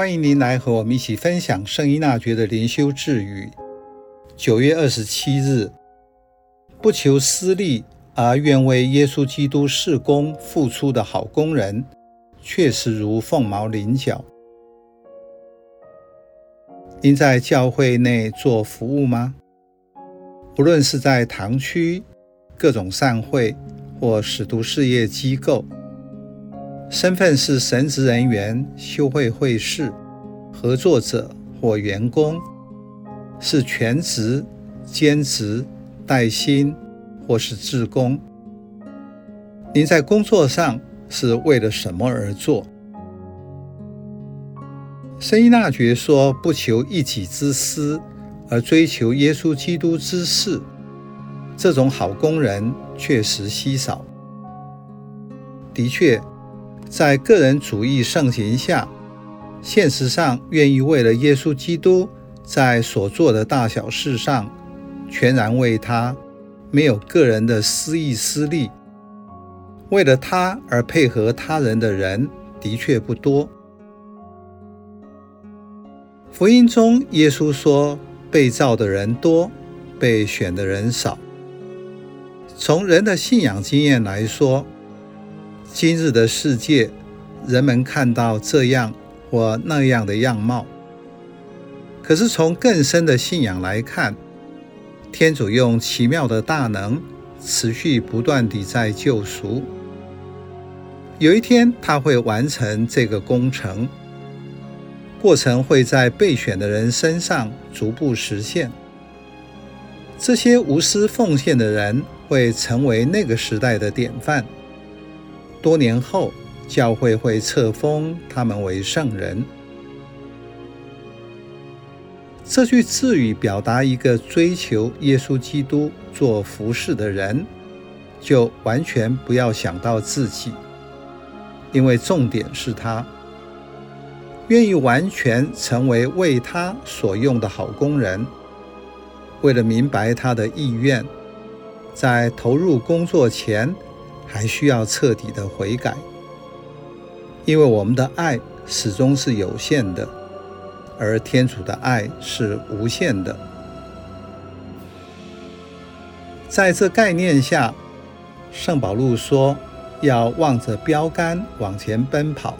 欢迎您来和我们一起分享圣依纳爵的灵修智语。九月二十七日，不求私利而愿为耶稣基督事工付出的好工人，确实如凤毛麟角。您在教会内做服务吗？无论是在堂区、各种善会或使徒事业机构。身份是神职人员、修会会士、合作者或员工，是全职、兼职、带薪或是志工。您在工作上是为了什么而做？圣依纳爵说：“不求一己之私，而追求耶稣基督之事，这种好工人确实稀少。”的确。在个人主义盛行下，现实上愿意为了耶稣基督，在所做的大小事上，全然为他，没有个人的私意私利，为了他而配合他人的人，的确不多。福音中，耶稣说：“被召的人多，被选的人少。”从人的信仰经验来说，今日的世界，人们看到这样或那样的样貌。可是从更深的信仰来看，天主用奇妙的大能，持续不断地在救赎。有一天，他会完成这个工程，过程会在被选的人身上逐步实现。这些无私奉献的人会成为那个时代的典范。多年后，教会会册封他们为圣人。这句智语表达一个追求耶稣基督做服事的人，就完全不要想到自己，因为重点是他，愿意完全成为为他所用的好工人。为了明白他的意愿，在投入工作前，还需要彻底的悔改，因为我们的爱始终是有限的，而天主的爱是无限的。在这概念下，圣保禄说要望着标杆往前奔跑，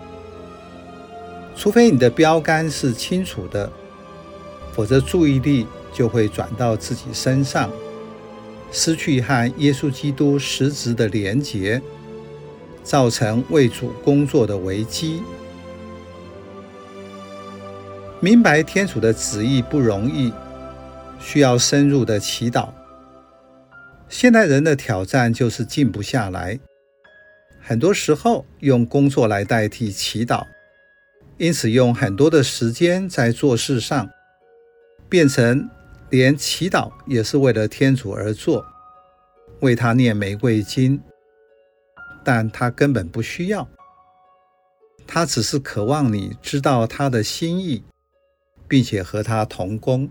除非你的标杆是清楚的，否则注意力就会转到自己身上。失去和耶稣基督实质的连结，造成为主工作的危机。明白天主的旨意不容易，需要深入的祈祷。现代人的挑战就是静不下来，很多时候用工作来代替祈祷，因此用很多的时间在做事上，变成。连祈祷也是为了天主而做，为他念玫瑰经，但他根本不需要，他只是渴望你知道他的心意，并且和他同工。